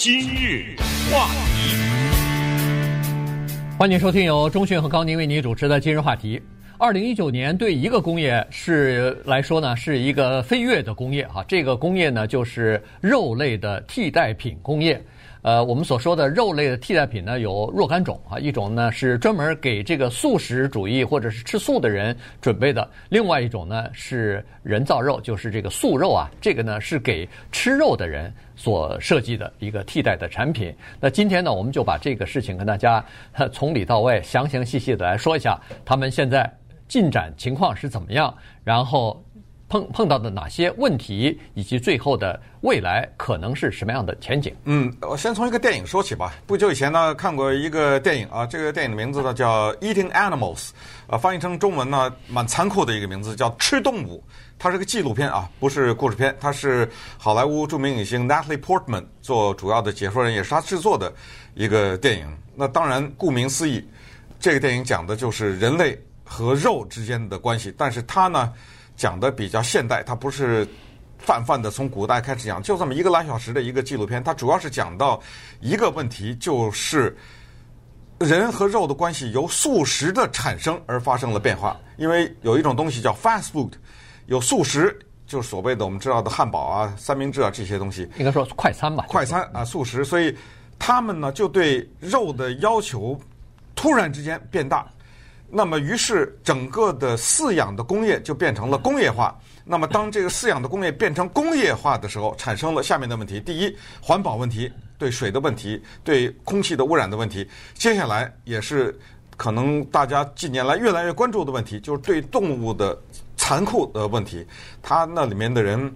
今日话题，欢迎收听由中讯和高宁为您主持的今日话题。二零一九年对一个工业是来说呢，是一个飞跃的工业啊。这个工业呢，就是肉类的替代品工业。呃，我们所说的肉类的替代品呢，有若干种啊。一种呢是专门给这个素食主义或者是吃素的人准备的；另外一种呢是人造肉，就是这个素肉啊。这个呢是给吃肉的人所设计的一个替代的产品。那今天呢，我们就把这个事情跟大家从里到外详详细细的来说一下，他们现在进展情况是怎么样，然后。碰碰到的哪些问题，以及最后的未来可能是什么样的前景？嗯，我先从一个电影说起吧。不久以前呢，看过一个电影啊，这个电影的名字呢叫《Eating Animals》，啊，翻译成中文呢蛮残酷的一个名字，叫《吃动物》。它是个纪录片啊，不是故事片。它是好莱坞著名影星 Natalie Portman 做主要的解说人，也是他制作的一个电影。那当然，顾名思义，这个电影讲的就是人类和肉之间的关系，但是它呢。讲的比较现代，它不是泛泛的从古代开始讲，就这么一个来小时的一个纪录片。它主要是讲到一个问题，就是人和肉的关系由素食的产生而发生了变化。因为有一种东西叫 fast food，有素食，就是所谓的我们知道的汉堡啊、三明治啊这些东西，应该说快餐吧，快餐啊，素食。所以他们呢就对肉的要求突然之间变大。那么，于是整个的饲养的工业就变成了工业化。那么，当这个饲养的工业变成工业化的时候，产生了下面的问题：第一，环保问题，对水的问题，对空气的污染的问题。接下来也是可能大家近年来越来越关注的问题，就是对动物的残酷的问题。他那里面的人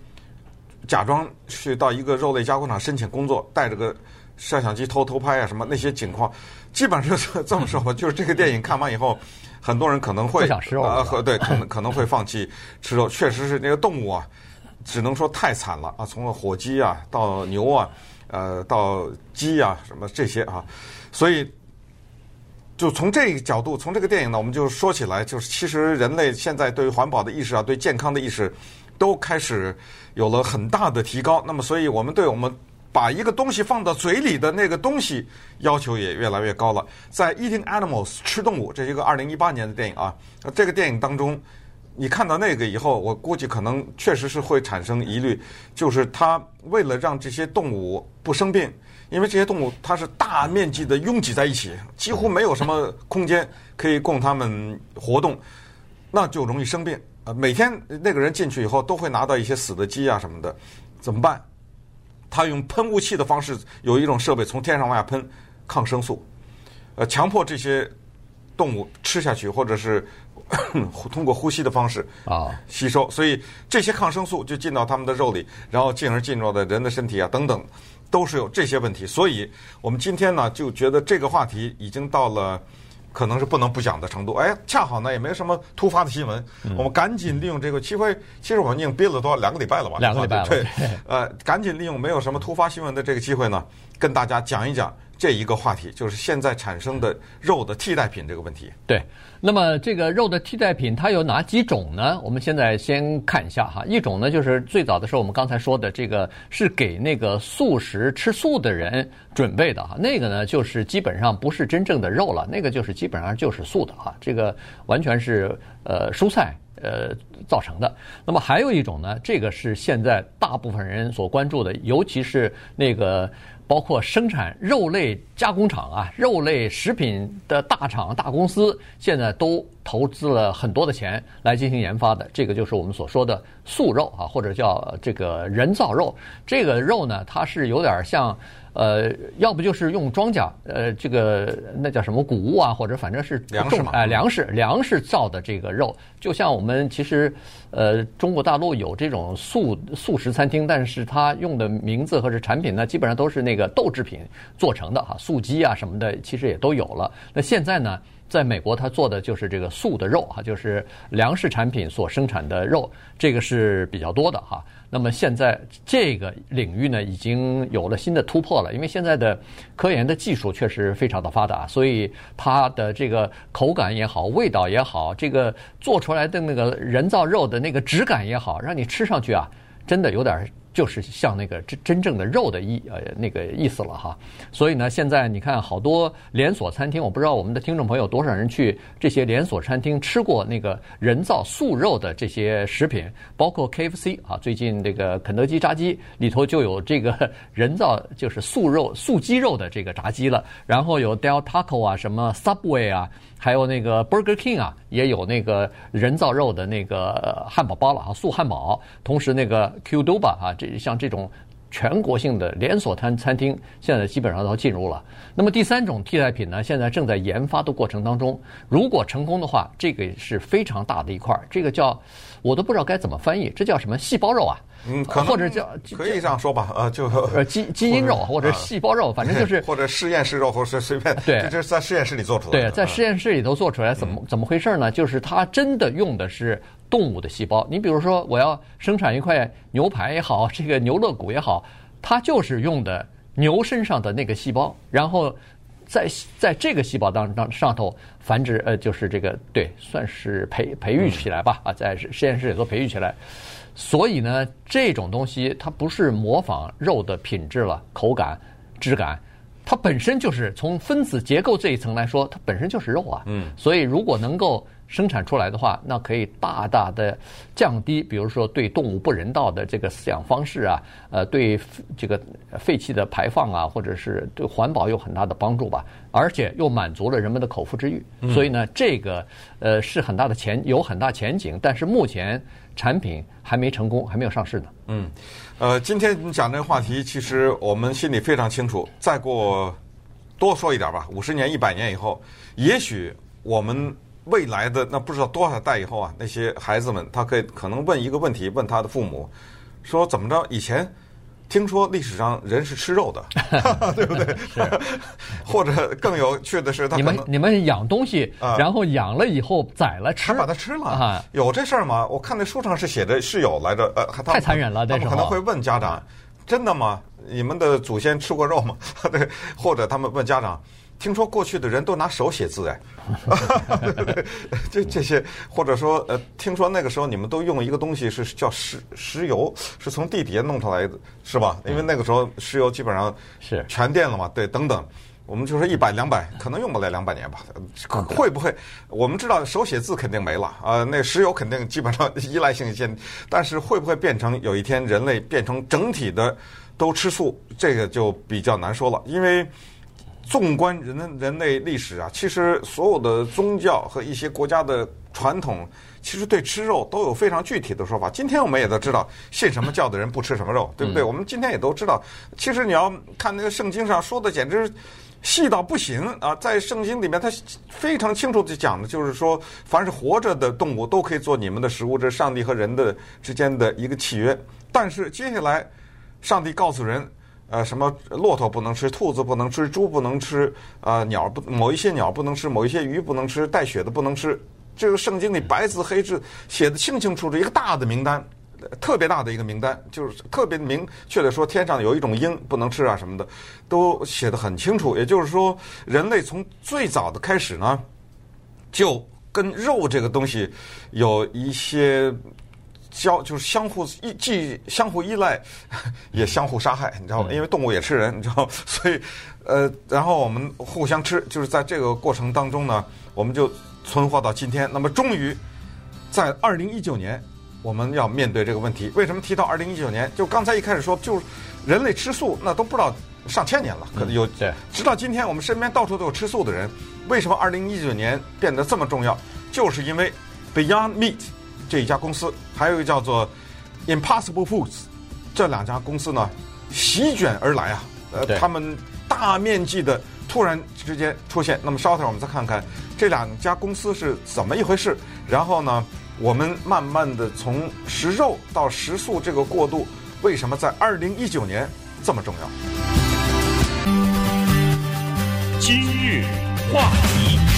假装去到一个肉类加工厂申请工作，带着个摄像机偷偷拍啊，什么那些情况。基本上是这么说吧，就是这个电影看完以后，很多人可能会不想吃肉啊，和对，可能可能会放弃吃肉。确实是那个动物啊，只能说太惨了啊，从火鸡啊到牛啊，呃，到鸡啊什么这些啊，所以就从这个角度，从这个电影呢，我们就说起来，就是其实人类现在对于环保的意识啊，对健康的意识，都开始有了很大的提高。那么，所以我们对我们。把一个东西放到嘴里的那个东西要求也越来越高了。在《Eating Animals》吃动物，这是一个二零一八年的电影啊。这个电影当中，你看到那个以后，我估计可能确实是会产生疑虑，就是他为了让这些动物不生病，因为这些动物它是大面积的拥挤在一起，几乎没有什么空间可以供它们活动，那就容易生病。呃，每天那个人进去以后，都会拿到一些死的鸡啊什么的，怎么办？他用喷雾器的方式，有一种设备从天上往下喷抗生素，呃，强迫这些动物吃下去，或者是 通过呼吸的方式啊吸收，所以这些抗生素就进到他们的肉里，然后进而进入到人的身体啊等等，都是有这些问题。所以我们今天呢就觉得这个话题已经到了。可能是不能不讲的程度，哎，恰好呢也没什么突发的新闻，嗯、我们赶紧利用这个机会。其实我们已经憋了多少两个礼拜了吧？两个礼拜了。对，呃，赶紧利用没有什么突发新闻的这个机会呢，跟大家讲一讲。这一个话题就是现在产生的肉的替代品这个问题。对，那么这个肉的替代品它有哪几种呢？我们现在先看一下哈。一种呢就是最早的时候我们刚才说的这个是给那个素食吃素的人准备的哈。那个呢就是基本上不是真正的肉了，那个就是基本上就是素的哈。这个完全是呃蔬菜呃造成的。那么还有一种呢，这个是现在大部分人所关注的，尤其是那个。包括生产肉类加工厂啊，肉类食品的大厂、大公司，现在都投资了很多的钱来进行研发的。这个就是我们所说的素肉啊，或者叫这个人造肉。这个肉呢，它是有点像。呃，要不就是用庄稼，呃，这个那叫什么谷物啊，或者反正是粮食嘛，哎，粮食粮食造的这个肉，就像我们其实，呃，中国大陆有这种素素食餐厅，但是它用的名字或者产品呢，基本上都是那个豆制品做成的哈，素鸡啊什么的，其实也都有了。那现在呢，在美国，它做的就是这个素的肉哈，就是粮食产品所生产的肉，这个是比较多的哈。那么现在这个领域呢，已经有了新的突破了，因为现在的科研的技术确实非常的发达，所以它的这个口感也好，味道也好，这个做出来的那个人造肉的那个质感也好，让你吃上去啊，真的有点就是像那个真真正的肉的意呃那个意思了哈，所以呢，现在你看好多连锁餐厅，我不知道我们的听众朋友多少人去这些连锁餐厅吃过那个人造素肉的这些食品，包括 KFC 啊，最近这个肯德基炸鸡里头就有这个人造就是素肉素鸡肉的这个炸鸡了，然后有 Del Taco 啊，什么 Subway 啊。还有那个 Burger King 啊，也有那个人造肉的那个汉堡包了啊，素汉堡。同时那个 Qdoba 啊，这像这种全国性的连锁餐餐厅，现在基本上都进入了。那么第三种替代品呢，现在正在研发的过程当中。如果成功的话，这个是非常大的一块，这个叫我都不知道该怎么翻译，这叫什么细胞肉啊？嗯，可能或者叫可以这样说吧，呃，就呃基基因肉或者细胞肉，反正就是 或者实验室肉，或者是随便对，这是在实验室里做出来的。对，在实验室里头做出来，怎么怎么回事呢？就是它真的用的是动物的细胞。你比如说，我要生产一块牛排也好，这个牛肋骨也好，它就是用的牛身上的那个细胞，然后在在这个细胞当当上头繁殖，呃，就是这个对，算是培培育起来吧，啊，在实验室里头培育起来。所以呢，这种东西它不是模仿肉的品质了，口感、质感，它本身就是从分子结构这一层来说，它本身就是肉啊。嗯。所以如果能够生产出来的话，那可以大大的降低，比如说对动物不人道的这个饲养方式啊，呃，对这个废气的排放啊，或者是对环保有很大的帮助吧。而且又满足了人们的口腹之欲。所以呢，这个呃是很大的前有很大前景，但是目前。产品还没成功，还没有上市呢。嗯，呃，今天你讲这个话题，其实我们心里非常清楚。再过多说一点吧，五十年、一百年以后，也许我们未来的那不知道多少代以后啊，那些孩子们，他可以可能问一个问题，问他的父母，说怎么着？以前。听说历史上人是吃肉的，对不对？或者更有趣的是，他你们你们养东西，然后养了以后宰了吃，还把它吃了，有这事儿吗？我看那书上是写的是有来着，呃，太残忍了。但是可能会问家长：“真的吗？你们的祖先吃过肉吗？” 对，或者他们问家长。听说过去的人都拿手写字哎，这这些或者说呃，听说那个时候你们都用一个东西是叫石石油，是从地底下弄出来的，是吧？因为那个时候石油基本上是全电了嘛，对，等等。我们就说一百两百，可能用不来两百年吧。会不会？我们知道手写字肯定没了啊，那石油肯定基本上依赖性先，但是会不会变成有一天人类变成整体的都吃素？这个就比较难说了，因为。纵观人人类历史啊，其实所有的宗教和一些国家的传统，其实对吃肉都有非常具体的说法。今天我们也都知道，信什么教的人不吃什么肉，对不对？我们今天也都知道，其实你要看那个圣经上说的，简直细到不行啊！在圣经里面，他非常清楚地讲的就是说，凡是活着的动物都可以做你们的食物，这是上帝和人的之间的一个契约。但是接下来，上帝告诉人。呃，什么骆驼不能吃，兔子不能吃，猪不能吃，啊，鸟不某一些鸟不能吃，某一些鱼不能吃，带血的不能吃。这个圣经里白字黑字写的清清楚楚，一个大的名单，特别大的一个名单，就是特别明确的说，天上有一种鹰不能吃啊什么的，都写得很清楚。也就是说，人类从最早的开始呢，就跟肉这个东西有一些。交就是相互依，既相互依赖，也相互杀害，你知道吗？因为动物也吃人，你知道？所以，呃，然后我们互相吃，就是在这个过程当中呢，我们就存活到今天。那么，终于在二零一九年，我们要面对这个问题。为什么提到二零一九年？就刚才一开始说，就是人类吃素，那都不知道上千年了，可能有。对。直到今天，我们身边到处都有吃素的人。为什么二零一九年变得这么重要？就是因为 Beyond Meat。这一家公司，还有一个叫做 Impossible Foods，这两家公司呢，席卷而来啊，呃，他们大面积的突然之间出现。那么稍等，我们再看看这两家公司是怎么一回事。然后呢，我们慢慢的从食肉到食素这个过渡，为什么在二零一九年这么重要？今日话题。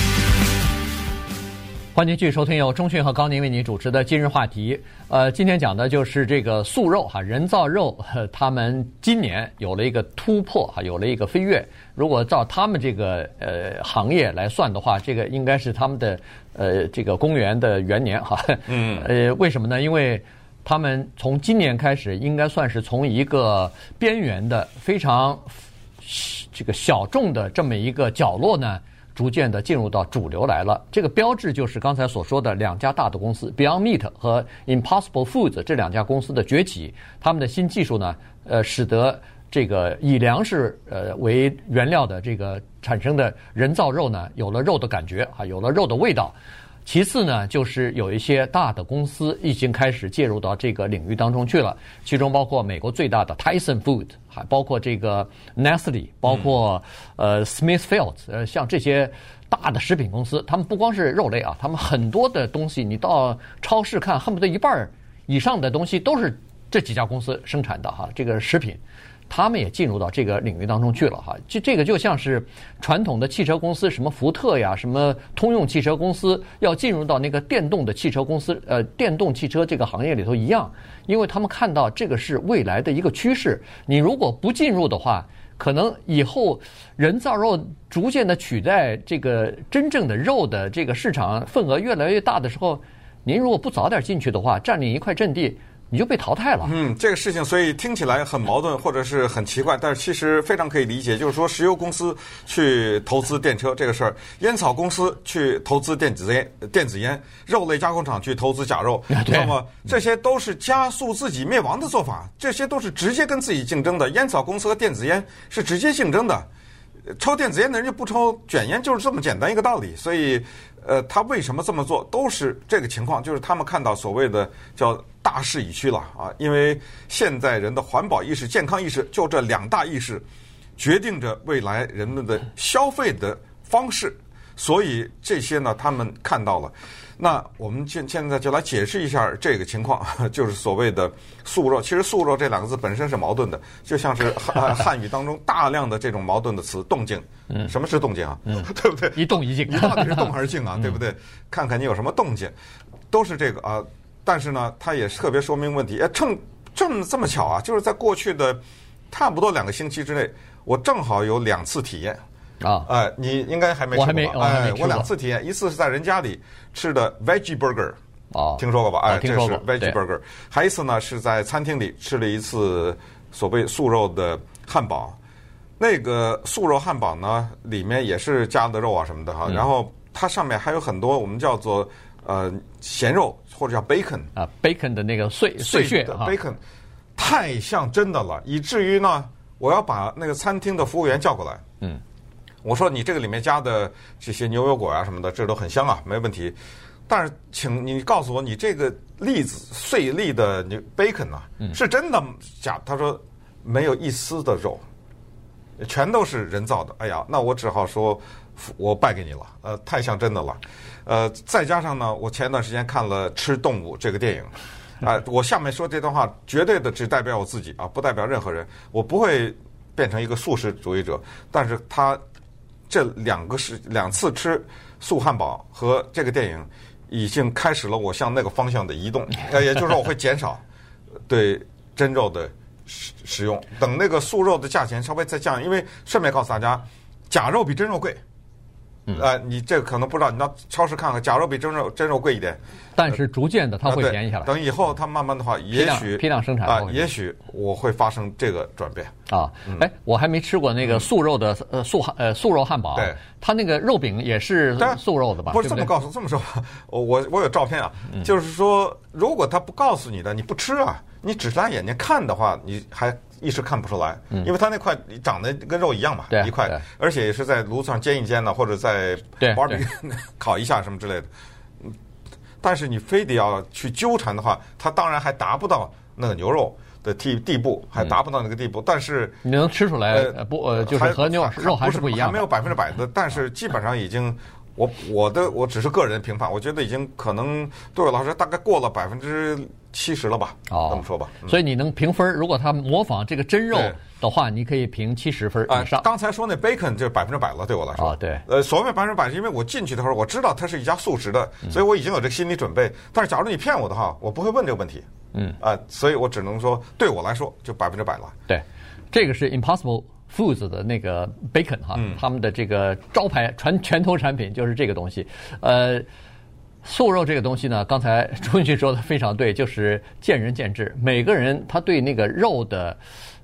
欢迎继续收听由钟讯和高宁为您主持的今日话题。呃，今天讲的就是这个素肉哈，人造肉，他们今年有了一个突破哈，有了一个飞跃。如果照他们这个呃行业来算的话，这个应该是他们的呃这个公元的元年哈。嗯。呃，为什么呢？因为他们从今年开始，应该算是从一个边缘的、非常这个小众的这么一个角落呢，逐渐的进入到主流来了。这个标志就是刚才所说的两家大的公司 Beyond Meat 和 Impossible Foods 这两家公司的崛起。他们的新技术呢，呃，使得这个以粮食呃为原料的这个产生的人造肉呢，有了肉的感觉啊，有了肉的味道。其次呢，就是有一些大的公司已经开始介入到这个领域当中去了，其中包括美国最大的 Tyson Food，还包括这个 Nestle，包括呃 Smithfield，呃像这些大的食品公司，他们不光是肉类啊，他们很多的东西，你到超市看，恨不得一半以上的东西都是这几家公司生产的哈，这个食品。他们也进入到这个领域当中去了哈，就这个就像是传统的汽车公司，什么福特呀，什么通用汽车公司要进入到那个电动的汽车公司，呃，电动汽车这个行业里头一样，因为他们看到这个是未来的一个趋势。你如果不进入的话，可能以后人造肉逐渐的取代这个真正的肉的这个市场份额越来越大的时候，您如果不早点进去的话，占领一块阵地。你就被淘汰了。嗯，这个事情所以听起来很矛盾，或者是很奇怪，但是其实非常可以理解。就是说，石油公司去投资电车这个事儿，烟草公司去投资电子烟，电子烟，肉类加工厂去投资假肉，那么这些都是加速自己灭亡的做法。这些都是直接跟自己竞争的。烟草公司和电子烟是直接竞争的。抽电子烟的人就不抽卷烟，就是这么简单一个道理。所以，呃，他为什么这么做，都是这个情况，就是他们看到所谓的叫。大势已去了啊！因为现在人的环保意识、健康意识，就这两大意识，决定着未来人们的消费的方式。所以这些呢，他们看到了。那我们现现在就来解释一下这个情况，就是所谓的素肉。其实“素肉”这两个字本身是矛盾的，就像是汉 汉语当中大量的这种矛盾的词“动静”。嗯，什么是动静啊？嗯，对不对？一动一静，你到底是动还是静啊？对不对？看看你有什么动静，都是这个啊。但是呢，它也特别说明问题。哎，正这么这么巧啊，就是在过去的差不多两个星期之内，我正好有两次体验啊。哎，你应该还没吃过。哎，我两次体验，一次是在人家里吃的 Veggie Burger，啊，听说过吧？哎，听说过。这是 Veggie Burger。还一次呢，是在餐厅里吃了一次所谓素肉的汉堡。那个素肉汉堡呢，里面也是加的肉啊什么的哈。然后它上面还有很多我们叫做呃咸肉。或者叫 bacon 啊，bacon 的那个碎碎屑的 bacon，太像真的了，以至于呢，我要把那个餐厅的服务员叫过来。嗯，我说你这个里面加的这些牛油果啊什么的，这都很香啊，没问题。但是，请你告诉我，你这个粒子碎粒的牛 bacon 啊，是真的假？他说没有一丝的肉，全都是人造的。哎呀，那我只好说。我败给你了，呃，太像真的了，呃，再加上呢，我前段时间看了《吃动物》这个电影，啊、呃，我下面说这段话绝对的只代表我自己啊，不代表任何人，我不会变成一个素食主义者，但是他这两个是两次吃素汉堡和这个电影，已经开始了我向那个方向的移动，呃，也就是说我会减少对真肉的使使用，等那个素肉的价钱稍微再降，因为顺便告诉大家，假肉比真肉贵。嗯，呃，你这个可能不知道，你到超市看看，假如比真肉真肉贵一点，但是逐渐的它会便宜下来。等以后它慢慢的话，也许批量生产啊，也许我会发生这个转变啊。哎，我还没吃过那个素肉的呃素汉呃素肉汉堡，对，它那个肉饼也是素肉的吧？不是这么告诉，这么说吧，我我我有照片啊，就是说，如果他不告诉你的，你不吃啊，你只是拿眼睛看的话，你还。一时看不出来，因为它那块长得跟肉一样嘛，一块，而且也是在炉子上煎一煎呢，或者在 barbecue 烤一下什么之类的。但是你非得要去纠缠的话，它当然还达不到那个牛肉的地地步，还达不到那个地步。但是你能吃出来，不呃，就是和牛肉还是不一样，还没有百分之百的，但是基本上已经，我我的我只是个人评判，我觉得已经可能对我来说大概过了百分之。七十了吧？哦，这么说吧。所以你能评分，如果他模仿这个真肉的话，你可以评七十分以上。刚才说那 bacon 就百分之百了，对我来说。啊，对。呃，所谓百分之百，是因为我进去的时候我知道它是一家素食的，所以我已经有这个心理准备。但是假如你骗我的话，我不会问这个问题。嗯。啊，所以我只能说，对我来说就百分之百了。对，这个是 Impossible Foods 的那个 bacon 哈，他们的这个招牌传拳头产品就是这个东西。呃。素肉这个东西呢，刚才朱军说的非常对，就是见仁见智，每个人他对那个肉的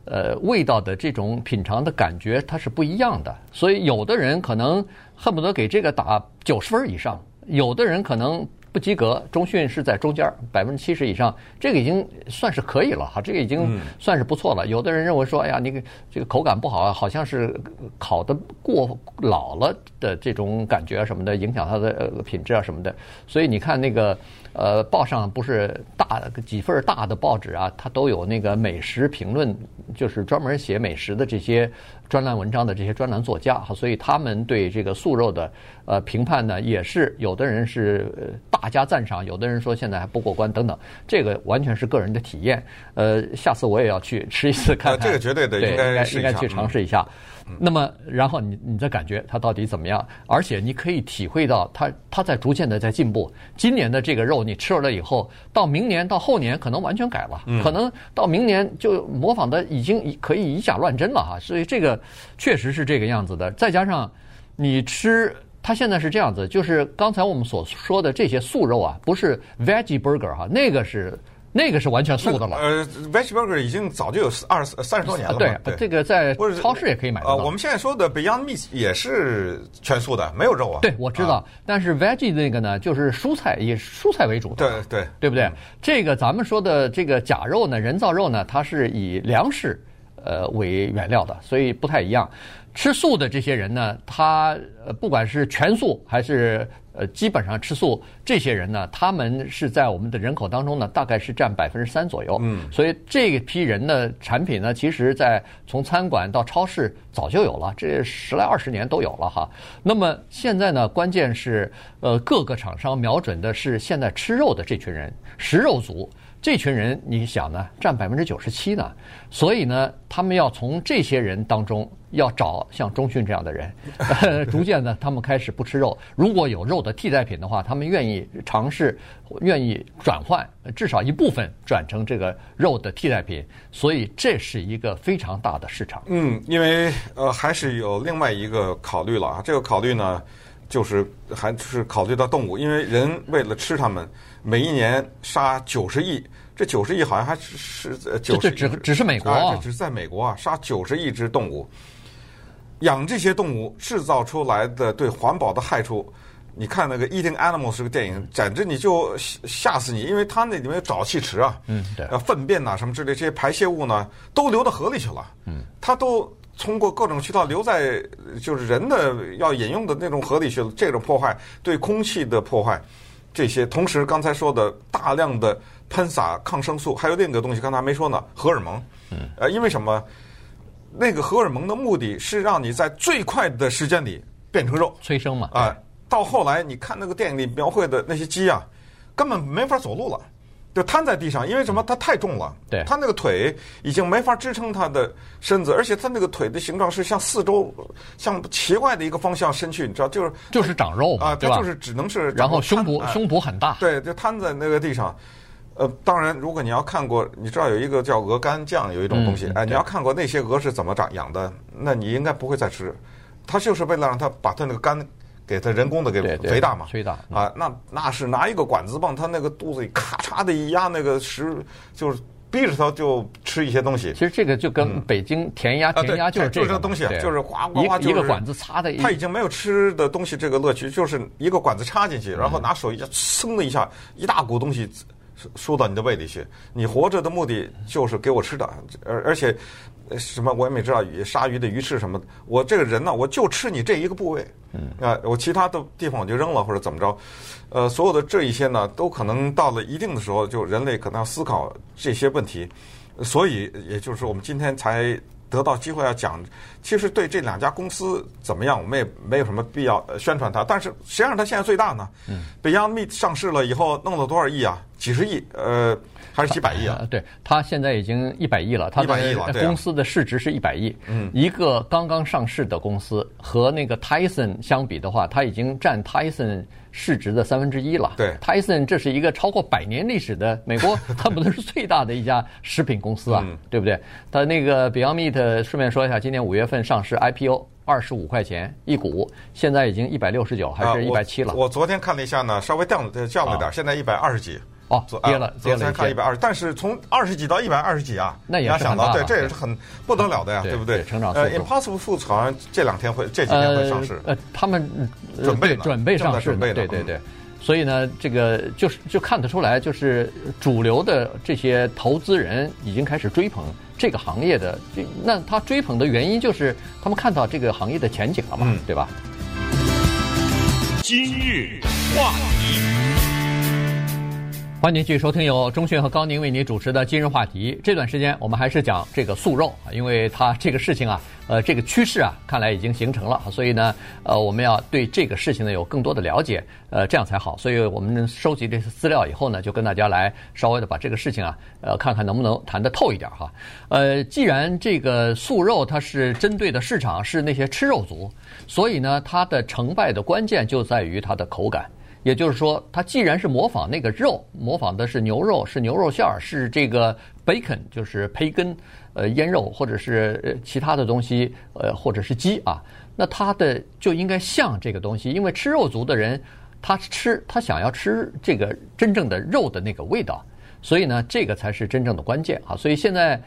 呃味道的这种品尝的感觉，它是不一样的。所以有的人可能恨不得给这个打九十分以上，有的人可能。不及格，中训是在中间，百分之七十以上，这个已经算是可以了哈，这个已经算是不错了。有的人认为说，哎呀，那个这个口感不好啊，好像是烤的过老了的这种感觉啊什么的，影响它的品质啊什么的。所以你看那个。呃，报上不是大几份大的报纸啊，它都有那个美食评论，就是专门写美食的这些专栏文章的这些专栏作家哈，所以他们对这个素肉的呃评判呢，也是有的人是大加赞赏，有的人说现在还不过关等等，这个完全是个人的体验。呃，下次我也要去吃一次看看，这个绝对的，对，应该应该应该去尝试一下。那么，然后你你再感觉它到底怎么样？而且你可以体会到它它在逐渐的在进步。今年的这个肉你吃了以后，到明年到后年可能完全改了，可能到明年就模仿的已经可以以假乱真了哈。所以这个确实是这个样子的。再加上你吃，它现在是这样子，就是刚才我们所说的这些素肉啊，不是 veggie burger 哈，那个是。那个是完全素的了。呃，Veggie Burger 已经早就有二三十多年了。对，这个在超市也可以买到。呃，我们现在说的 Beyond Meat 也是全素的，没有肉啊。对，我知道。但是 Veggie 那个呢，就是蔬菜，以蔬菜为主的。对对，对不对？这个咱们说的这个假肉呢，人造肉呢，它是以粮食呃为原料的，所以不太一样。吃素的这些人呢，他呃不管是全素还是。呃，基本上吃素这些人呢，他们是在我们的人口当中呢，大概是占百分之三左右。嗯，所以这一批人的产品呢，其实在从餐馆到超市早就有了，这十来二十年都有了哈。那么现在呢，关键是呃各个厂商瞄准的是现在吃肉的这群人，食肉族。这群人，你想呢，占百分之九十七呢，所以呢，他们要从这些人当中要找像中训这样的人，逐渐呢，他们开始不吃肉。如果有肉的替代品的话，他们愿意尝试，愿意转换，至少一部分转成这个肉的替代品。所以这是一个非常大的市场。嗯，因为呃，还是有另外一个考虑了啊，这个考虑呢，就是还是考虑到动物，因为人为了吃它们。每一年杀九十亿，这九十亿好像还是是九十只只是美国啊，这只是在美国啊，杀九十亿只动物，养这些动物制造出来的对环保的害处，你看那个《Eating Animals》这个电影，简直你就吓死你，因为它那里面有沼气池啊，嗯，对，粪便呐什么之类这些排泄物呢，都流到河里去了，嗯，它都通过各种渠道流在就是人的要饮用的那种河里去了，这种破坏对空气的破坏。这些，同时刚才说的大量的喷洒抗生素，还有另一个东西，刚才还没说呢，荷尔蒙。嗯。呃，因为什么？那个荷尔蒙的目的是让你在最快的时间里变成肉，催生嘛。啊、呃，到后来你看那个电影里描绘的那些鸡啊，根本没法走路了。就瘫在地上，因为什么？它太重了。对，它那个腿已经没法支撑他的身子，而且他那个腿的形状是向四周、向奇怪的一个方向伸去，你知道，就是就是长肉嘛，啊，他就是只能是。然后胸部胸脯很大。对，就瘫在那个地上。呃，当然，如果你要看过，你知道有一个叫鹅肝酱，有一种东西，哎，你要看过那些鹅是怎么长养的，那你应该不会再吃。它就是为了让它把它那个肝。给它人工的给肥大嘛，肥大啊，那那是拿一个管子往它那个肚子里咔嚓的一压，那个食就是逼着它就吃一些东西。其实这个就跟北京填鸭，填鸭就是这个东西，就是哗哗哗，一个管子插的。它已经没有吃的东西这个乐趣，就是一个管子插进去，然后拿手一下，噌的一下，一大股东西输到你的胃里去。你活着的目的就是给我吃的，而而且什么我也没知道，鱼鲨鱼的鱼翅什么的，我这个人呢，我就吃你这一个部位。嗯啊，我其他的地方我就扔了或者怎么着，呃，所有的这一些呢，都可能到了一定的时候，就人类可能要思考这些问题，所以也就是说，我们今天才得到机会要讲，其实对这两家公司怎么样，我们也没有什么必要宣传它，但是谁让它现在最大呢？嗯，Beyond Meat 上市了以后弄了多少亿啊？几十亿，呃。还是几百亿啊？对，它现在已经一百亿了。一百亿了，公司的市值是一百亿。嗯，一个刚刚上市的公司和那个 Tyson 相比的话，它已经占 Tyson 市值的三分之一了。对，Tyson 这是一个超过百年历史的美国，恨不得是最大的一家食品公司啊，对不对？它那个 Beyond Meat，顺便说一下，今年五月份上市 IPO。二十五块钱一股，现在已经一百六十九还是一百七了。我昨天看了一下呢，稍微降了降了点，现在一百二十几。哦，跌了，跌了。昨天看一百二十，但是从二十几到一百二十几啊，那也想到，对，这也是很不得了的呀，对不对？成长呃，Impossible Foods 好像这两天会这几天会上市。呃，他们准备准备上市，对对对。所以呢，这个就是就看得出来，就是主流的这些投资人已经开始追捧这个行业的。那他追捧的原因就是他们看到这个行业的前景了嘛，对吧？今日话题。欢迎继续收听由钟迅和高宁为您主持的今日话题。这段时间我们还是讲这个素肉，因为它这个事情啊，呃，这个趋势啊，看来已经形成了，所以呢，呃，我们要对这个事情呢有更多的了解，呃，这样才好。所以我们收集这些资料以后呢，就跟大家来稍微的把这个事情啊，呃，看看能不能谈得透一点哈。呃，既然这个素肉它是针对的市场是那些吃肉族，所以呢，它的成败的关键就在于它的口感。也就是说，它既然是模仿那个肉，模仿的是牛肉，是牛肉馅儿，是这个 bacon，就是培根，呃，腌肉或者是其他的东西，呃，或者是鸡啊，那它的就应该像这个东西，因为吃肉族的人，他吃他想要吃这个真正的肉的那个味道，所以呢，这个才是真正的关键啊。所以现在，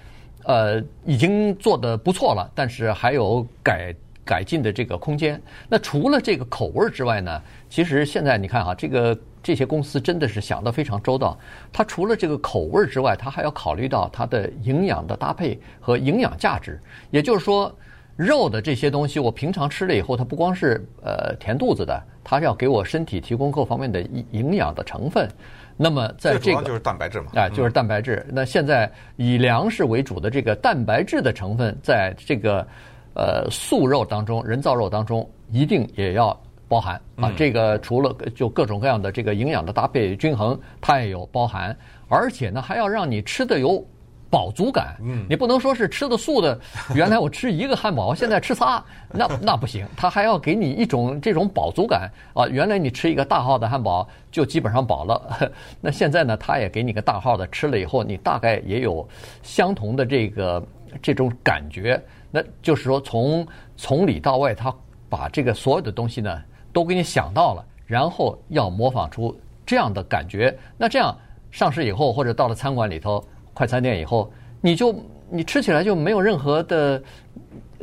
呃，已经做得不错了，但是还有改。改进的这个空间。那除了这个口味之外呢，其实现在你看哈，这个这些公司真的是想得非常周到。它除了这个口味之外，它还要考虑到它的营养的搭配和营养价值。也就是说，肉的这些东西，我平常吃了以后，它不光是呃填肚子的，它是要给我身体提供各方面的营养的成分。那么在这个就是蛋白质嘛，啊，就是蛋白质。那现在以粮食为主的这个蛋白质的成分，在这个。呃，素肉当中，人造肉当中一定也要包含啊。这个除了就各种各样的这个营养的搭配均衡，它也有包含，而且呢还要让你吃的有饱足感。嗯，你不能说是吃的素的，原来我吃一个汉堡，现在吃仨，那那不行。它还要给你一种这种饱足感啊。原来你吃一个大号的汉堡就基本上饱了，那现在呢，它也给你个大号的，吃了以后你大概也有相同的这个这种感觉。那就是说，从从里到外，他把这个所有的东西呢，都给你想到了，然后要模仿出这样的感觉。那这样上市以后，或者到了餐馆里头、快餐店以后，你就你吃起来就没有任何的，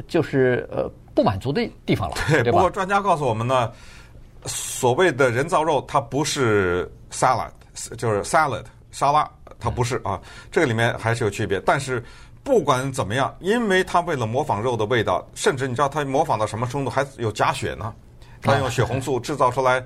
就是呃不满足的地方了，对？不过专家告诉我们呢，所谓的人造肉，它不是 salad，就是 salad 沙拉，它不是啊，这个里面还是有区别，但是。不管怎么样，因为他为了模仿肉的味道，甚至你知道他模仿到什么程度，还有假血呢。他用血红素制造出来，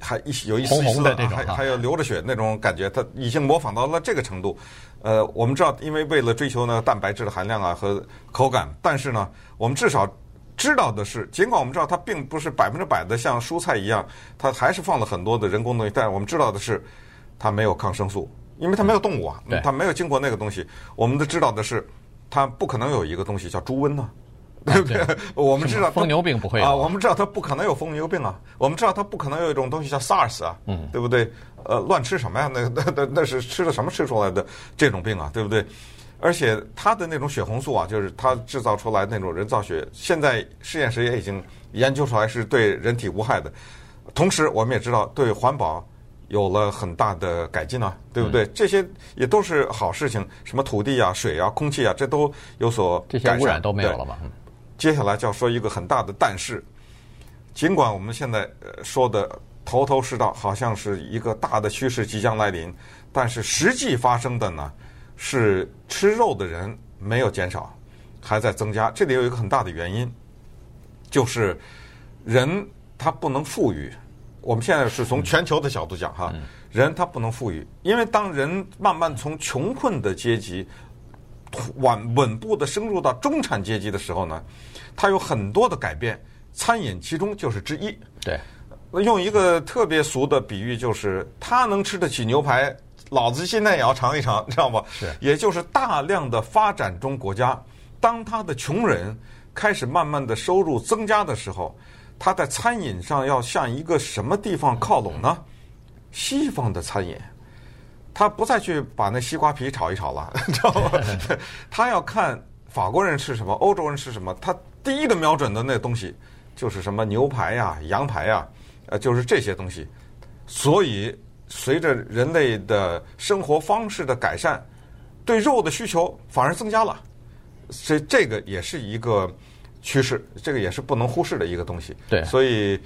还一有一丝丝的这种，还还有流着血那种感觉，他已经模仿到了这个程度。呃，我们知道，因为为了追求呢蛋白质的含量啊和口感，但是呢，我们至少知道的是，尽管我们知道它并不是百分之百的像蔬菜一样，它还是放了很多的人工东西，但是我们知道的是，它没有抗生素。因为它没有动物啊，它没有经过那个东西。我们都知道的是，它不可能有一个东西叫猪瘟呢，对不对？我们知道疯牛病不会啊，我们知道它不可能有疯牛病啊，我们知道它不可能有一种东西叫 SARS 啊，嗯，对不对？呃，乱吃什么呀？那 那那那是吃了什么吃出来的这种病啊？对不对？而且它的那种血红素啊，就是它制造出来那种人造血，现在实验室也已经研究出来是对人体无害的。同时，我们也知道对环保。有了很大的改进啊，对不对？嗯、这些也都是好事情。什么土地啊、水啊、空气啊，这都有所改善。这些污染都没有了嘛？接下来就要说一个很大的但是，尽管我们现在说的头头是道，好像是一个大的趋势即将来临，但是实际发生的呢，是吃肉的人没有减少，还在增加。这里有一个很大的原因，就是人他不能富裕。我们现在是从全球的角度讲哈，人他不能富裕，因为当人慢慢从穷困的阶级稳稳步的升入到中产阶级的时候呢，他有很多的改变，餐饮其中就是之一。对，用一个特别俗的比喻，就是他能吃得起牛排，老子现在也要尝一尝，知道吗？是，也就是大量的发展中国家，当他的穷人开始慢慢的收入增加的时候。他在餐饮上要向一个什么地方靠拢呢？西方的餐饮，他不再去把那西瓜皮炒一炒了，知道吗？他要看法国人吃什么，欧洲人吃什么，他第一个瞄准的那东西就是什么牛排呀、羊排呀，呃，就是这些东西。所以，随着人类的生活方式的改善，对肉的需求反而增加了。所以，这个也是一个趋势，这个也是不能忽视的一个东西。对，所以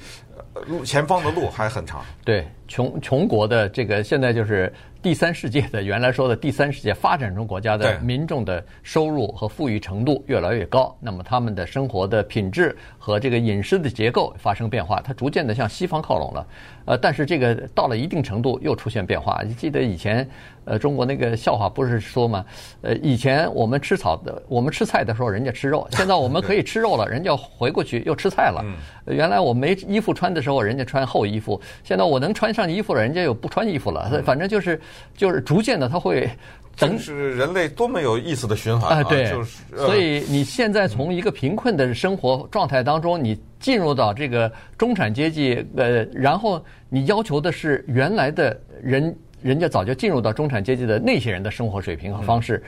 路前方的路还很长。对，穷穷国的这个现在就是。第三世界的原来说的第三世界发展中国家的民众的收入和富裕程度越来越高，那么他们的生活的品质和这个饮食的结构发生变化，它逐渐的向西方靠拢了。呃，但是这个到了一定程度又出现变化。你记得以前呃中国那个笑话不是说吗？呃，以前我们吃草的，我们吃菜的时候人家吃肉，现在我们可以吃肉了，人家回过去又吃菜了。原来我没衣服穿的时候人家穿厚衣服，现在我能穿上衣服了，人家又不穿衣服了。反正就是。就是逐渐的，它会等是人类多么有意思的循环啊！对，就是所以你现在从一个贫困的生活状态当中，你进入到这个中产阶级，呃，然后你要求的是原来的人，人家早就进入到中产阶级的那些人的生活水平和方式，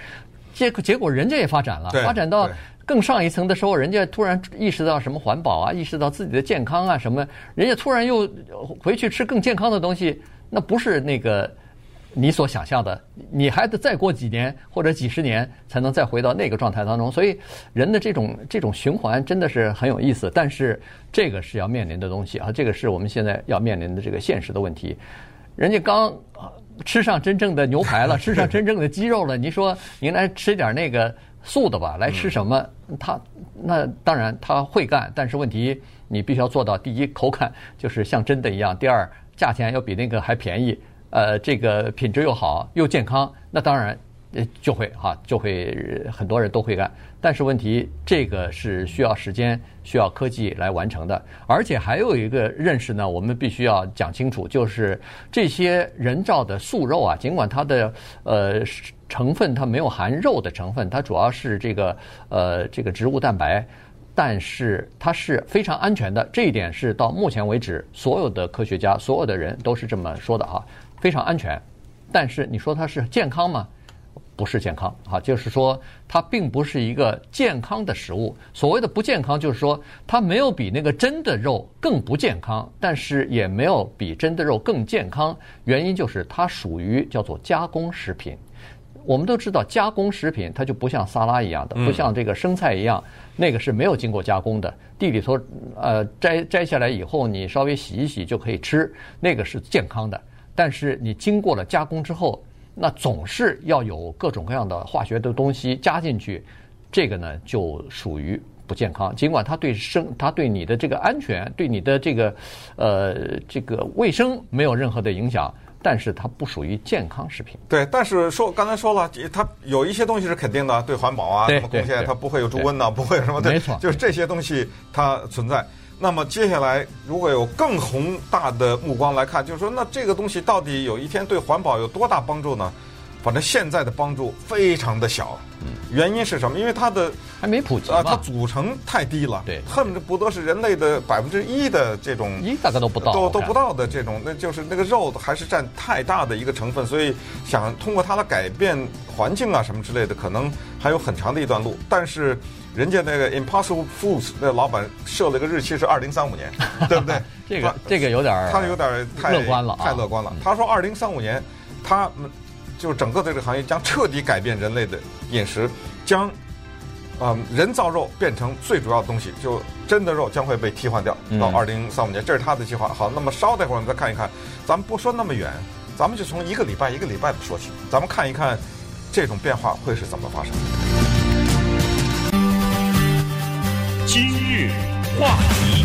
结果结果人家也发展了，发展到更上一层的时候，人家突然意识到什么环保啊，意识到自己的健康啊什么，人家突然又回去吃更健康的东西，那不是那个。你所想象的，你还得再过几年或者几十年才能再回到那个状态当中。所以，人的这种这种循环真的是很有意思。但是，这个是要面临的东西啊，这个是我们现在要面临的这个现实的问题。人家刚吃上真正的牛排了，吃上真正的鸡肉了，你说您来吃点那个素的吧？来吃什么？他那当然他会干，但是问题你必须要做到：第一，口感就是像真的一样；第二，价钱要比那个还便宜。呃，这个品质又好又健康，那当然，呃，就会哈，就会很多人都会干。但是问题，这个是需要时间、需要科技来完成的。而且还有一个认识呢，我们必须要讲清楚，就是这些人造的素肉啊，尽管它的呃成分它没有含肉的成分，它主要是这个呃这个植物蛋白，但是它是非常安全的。这一点是到目前为止，所有的科学家、所有的人都是这么说的哈。非常安全，但是你说它是健康吗？不是健康啊，就是说它并不是一个健康的食物。所谓的不健康，就是说它没有比那个真的肉更不健康，但是也没有比真的肉更健康。原因就是它属于叫做加工食品。我们都知道，加工食品它就不像沙拉一样的，不像这个生菜一样，那个是没有经过加工的，地里头呃摘摘下来以后，你稍微洗一洗就可以吃，那个是健康的。但是你经过了加工之后，那总是要有各种各样的化学的东西加进去，这个呢就属于不健康。尽管它对生，它对你的这个安全，对你的这个呃这个卫生没有任何的影响，但是它不属于健康食品。对，但是说刚才说了，它有一些东西是肯定的，对环保啊什么贡献，它不会有猪瘟呐，不会有什么对，没错，就是这些东西它存在。那么接下来，如果有更宏大的目光来看，就是说，那这个东西到底有一天对环保有多大帮助呢？反正现在的帮助非常的小。原因是什么？因为它的还没普及啊，它组成太低了，对，恨不得是人类的百分之一的这种一大概都不到，都都不到的这种，那就是那个肉还是占太大的一个成分，所以想通过它来改变环境啊什么之类的，可能还有很长的一段路，但是。人家那个 Impossible Foods 那老板设了个日期是二零三五年，对不对？这个这个有点他有点太乐观了，太乐观了。他说二零三五年，他们就整个这个行业将彻底改变人类的饮食，将嗯人造肉变成最主要的东西，就真的肉将会被替换掉。到二零三五年，这是他的计划。好，那么稍待会儿我们再看一看，咱们不说那么远，咱们就从一个礼拜一个礼拜的说起，咱们看一看这种变化会是怎么发生的。话题，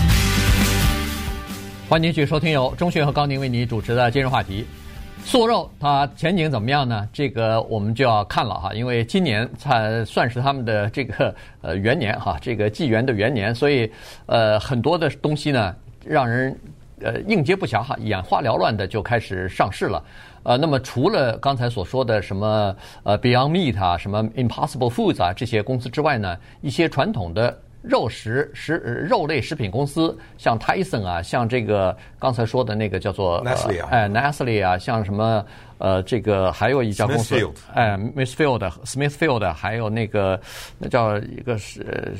欢迎继续收听由钟迅和高宁为你主持的今日话题。素肉它前景怎么样呢？这个我们就要看了哈，因为今年才算是他们的这个呃元年哈，这个纪元的元年，所以呃很多的东西呢让人呃应接不暇哈，眼花缭乱的就开始上市了。呃，那么除了刚才所说的什么呃 Beyond Meat 啊，什么 Impossible Foods 啊这些公司之外呢，一些传统的。肉食食肉类食品公司，像 Tyson 啊，像这个刚才说的那个叫做 Nestle 啊，哎 Nestle 啊，像什么呃，这个还有一家公司，哎 Smithfield Smithfield，还有那个那叫一个是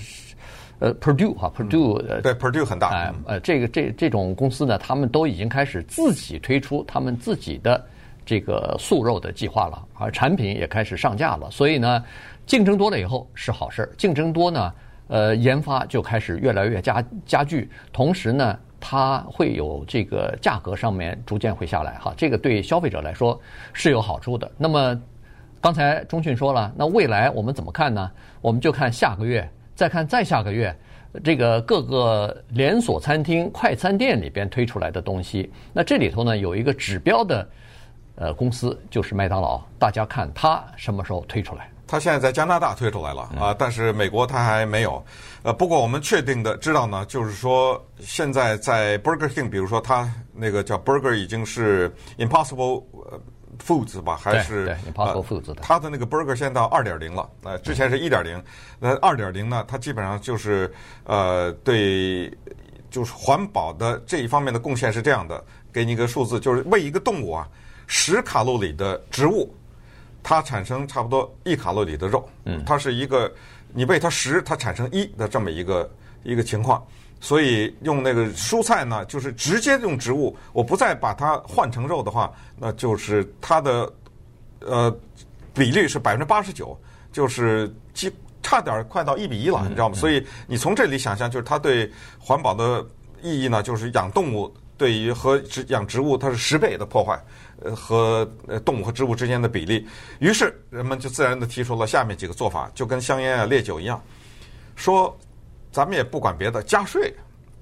呃，Purdue 哈，Purdue 呃，对，Purdue 很大，哎呃，这个这这种公司呢，他们都已经开始自己推出他们自己的这个素肉的计划了，而产品也开始上架了。所以呢，竞争多了以后是好事儿，竞争多呢，呃，研发就开始越来越加加剧，同时呢，它会有这个价格上面逐渐会下来哈，这个对消费者来说是有好处的。那么刚才中讯说了，那未来我们怎么看呢？我们就看下个月。再看再下个月，这个各个连锁餐厅、快餐店里边推出来的东西，那这里头呢有一个指标的呃公司，就是麦当劳。大家看它什么时候推出来？它现在在加拿大推出来了啊，但是美国它还没有。呃，不过我们确定的知道呢，就是说现在在 Burger King，比如说它那个叫 Burger 已经是 Impossible。Foods 吧，还是 Impossible Foods 的，它的那个 burger 现在到二点零了，呃，之前是一点零，那二点零呢，它基本上就是呃，对，就是环保的这一方面的贡献是这样的，给你一个数字，就是喂一个动物啊，十卡路里的植物，它产生差不多一卡路里的肉，嗯，它是一个你喂它十，它产生一的这么一个一个情况。所以用那个蔬菜呢，就是直接用植物，我不再把它换成肉的话，那就是它的呃比例是百分之八十九，就是几差点快到一比一了，你知道吗？所以你从这里想象，就是它对环保的意义呢，就是养动物对于和植养植物它是十倍的破坏，呃呃和动物和植物之间的比例。于是人们就自然的提出了下面几个做法，就跟香烟啊、烈酒一样，说。咱们也不管别的，加税，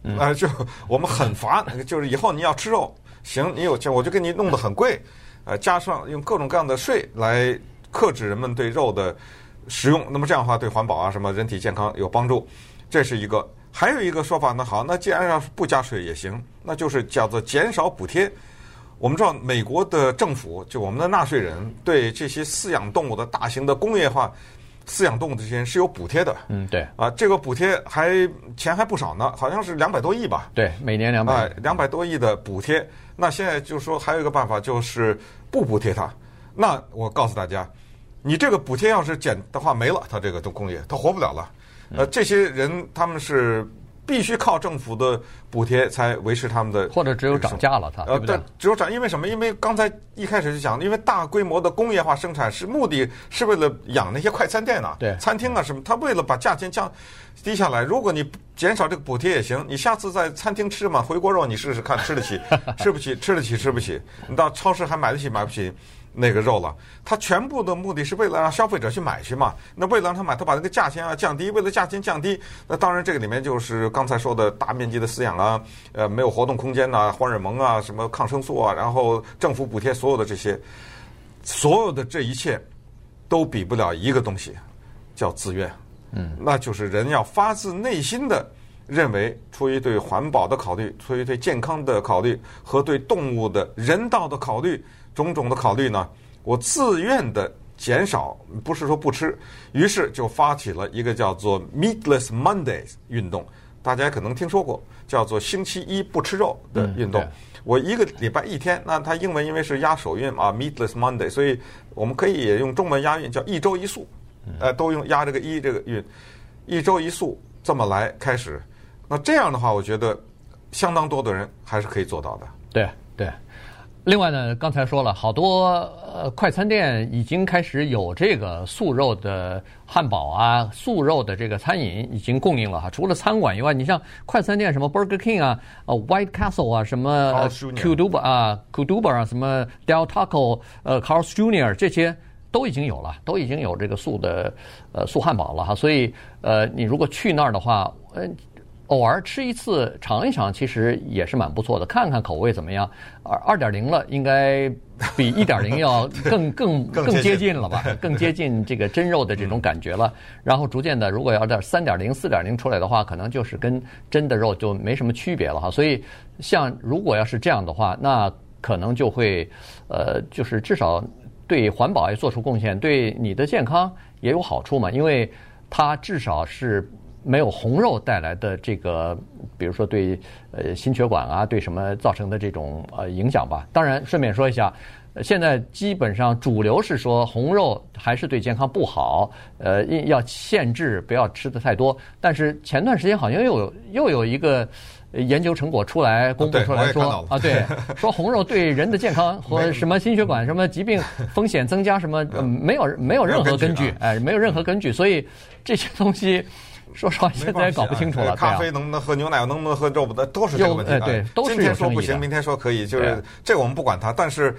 啊、呃，就我们很烦，就是以后你要吃肉，行，你有钱我就给你弄得很贵，呃，加上用各种各样的税来克制人们对肉的食用，那么这样的话对环保啊什么人体健康有帮助，这是一个。还有一个说法呢，好，那既然要不加税也行，那就是叫做减少补贴。我们知道美国的政府就我们的纳税人对这些饲养动物的大型的工业化。饲养动物这些人是有补贴的，嗯，对，啊，这个补贴还钱还不少呢，好像是两百多亿吧，对，每年两百，哎，两百多亿的补贴。那现在就是说还有一个办法，就是不补贴它。那我告诉大家，你这个补贴要是减的话没了，它这个都工业它活不了了。呃，这些人他们是。必须靠政府的补贴才维持他们的，或者只有涨价了，它对不对？呃，只有涨，因为什么？因为刚才一开始就讲，因为大规模的工业化生产是目的是为了养那些快餐店啊，对，餐厅啊什么，他为了把价钱降低下来。如果你减少这个补贴也行，你下次在餐厅吃嘛，回锅肉你试试看，吃得起，吃不起，吃得起，吃不起，你到超市还买得起，买不起。那个肉了，它全部的目的是为了让消费者去买去嘛。那为了让他买，他把那个价钱啊降低，为了价钱降低，那当然这个里面就是刚才说的大面积的饲养啊，呃，没有活动空间呐、啊，荷尔蒙啊，什么抗生素啊，然后政府补贴所有的这些，所有的这一切都比不了一个东西，叫自愿。嗯，那就是人要发自内心的认为，出于对环保的考虑，出于对健康的考虑和对动物的人道的考虑。种种的考虑呢，我自愿的减少，不是说不吃，于是就发起了一个叫做 Meatless Mondays 运动，大家可能听说过，叫做星期一不吃肉的运动。嗯、我一个礼拜一天，那它英文因为是押手韵啊，Meatless Monday，所以我们可以也用中文押韵，叫一周一素，呃，都用押这个一这个韵，一周一素这么来开始。那这样的话，我觉得相当多的人还是可以做到的。对对。另外呢，刚才说了好多呃，快餐店已经开始有这个素肉的汉堡啊，素肉的这个餐饮已经供应了哈。除了餐馆以外，你像快餐店什么 Burger King 啊、呃 White Castle 啊、什么 Kuduba 啊、Kuduba 啊、什么 Del Taco、呃 Carl's Jr. 这些都已经有了，都已经有这个素的呃素汉堡了哈。所以呃，你如果去那儿的话，呃。偶尔吃一次尝一尝，其实也是蛮不错的。看看口味怎么样。二二点零了，应该比一点零要 更更更接近了吧？更接近这个真肉的这种感觉了。然后逐渐的，如果要到三点零、四点零出来的话，可能就是跟真的肉就没什么区别了哈。所以，像如果要是这样的话，那可能就会呃，就是至少对环保也做出贡献，对你的健康也有好处嘛。因为它至少是。没有红肉带来的这个，比如说对呃心血管啊，对什么造成的这种呃影响吧。当然，顺便说一下，呃现在基本上主流是说红肉还是对健康不好，呃，要限制不要吃的太多。但是前段时间好像又有又有一个研究成果出来公布出来说啊，对，说红肉对人的健康和什么心血管什么疾病风险增加什么，呃、没有没有任何根据，哎，没有任何根据，所以这些东西。说实话，现在也搞不清楚了。咖啡能不能喝，牛奶能不能喝，肉不的都是这个问题。对，都是今天说不行，明天说可以，就是这个我们不管它。但是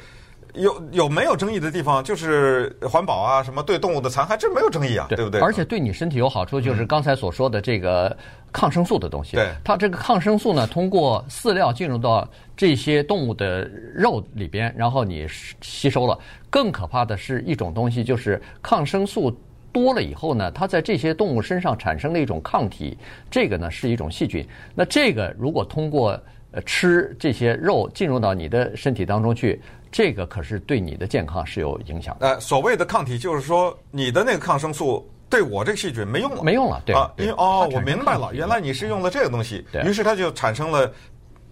有有没有争议的地方，就是环保啊，什么对动物的残害，这没有争议啊，对不对？而且对你身体有好处，就是刚才所说的这个抗生素的东西。对，它这个抗生素呢，通过饲料进入到这些动物的肉里边，然后你吸收了。更可怕的是一种东西，就是抗生素。多了以后呢，它在这些动物身上产生了一种抗体，这个呢是一种细菌。那这个如果通过呃吃这些肉进入到你的身体当中去，这个可是对你的健康是有影响的。呃，所谓的抗体就是说你的那个抗生素对我这个细菌没用了，没用了，对啊，因为哦，我明白了，原来你是用了这个东西，于是它就产生了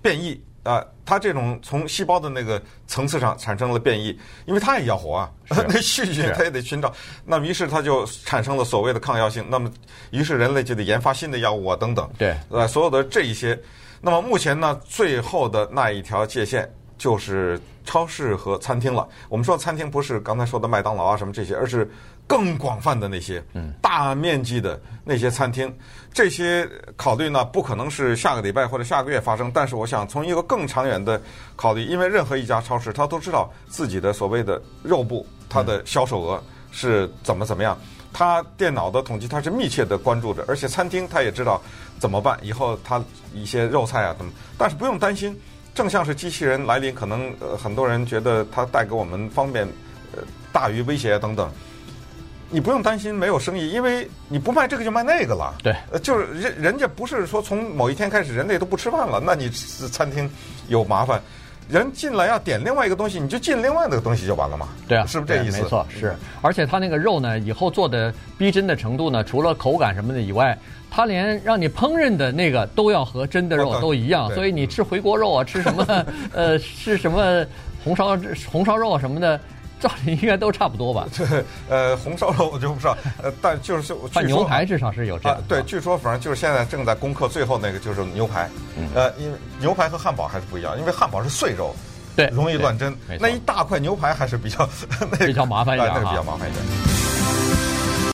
变异。啊，它这种从细胞的那个层次上产生了变异，因为它也要活啊，那细菌它也得寻找，那么于是它就产生了所谓的抗药性，那么于是人类就得研发新的药物啊等等。对，呃，所有的这一些，那么目前呢，最后的那一条界限就是超市和餐厅了。我们说餐厅不是刚才说的麦当劳啊什么这些，而是。更广泛的那些，嗯大面积的那些餐厅，这些考虑呢，不可能是下个礼拜或者下个月发生。但是，我想从一个更长远的考虑，因为任何一家超市，他都知道自己的所谓的肉部，它的销售额是怎么怎么样。他电脑的统计，他是密切的关注着，而且餐厅他也知道怎么办。以后他一些肉菜啊，怎么？但是不用担心，正像是机器人来临，可能呃很多人觉得它带给我们方便，呃大于威胁等等。你不用担心没有生意，因为你不卖这个就卖那个了。对，呃，就是人人家不是说从某一天开始人类都不吃饭了，那你餐厅有麻烦，人进来要点另外一个东西，你就进另外那个东西就完了嘛。对啊，是不是这意思？没错，是。而且他那个肉呢，以后做的逼真的程度呢，除了口感什么的以外，他连让你烹饪的那个都要和真的肉都一样，所以你吃回锅肉啊，吃什么 呃，吃什么红烧红烧肉啊什么的。照理应该都差不多吧？对，呃，红烧肉我就不知道，呃，但就是就据说牛排至少是有这样。对，据说反正就是现在正在攻克最后那个就是牛排，呃，因为牛排和汉堡还是不一样，因为汉堡是碎肉，对，容易乱真，那一大块牛排还是比较比较麻烦一点，那个比较麻烦一点。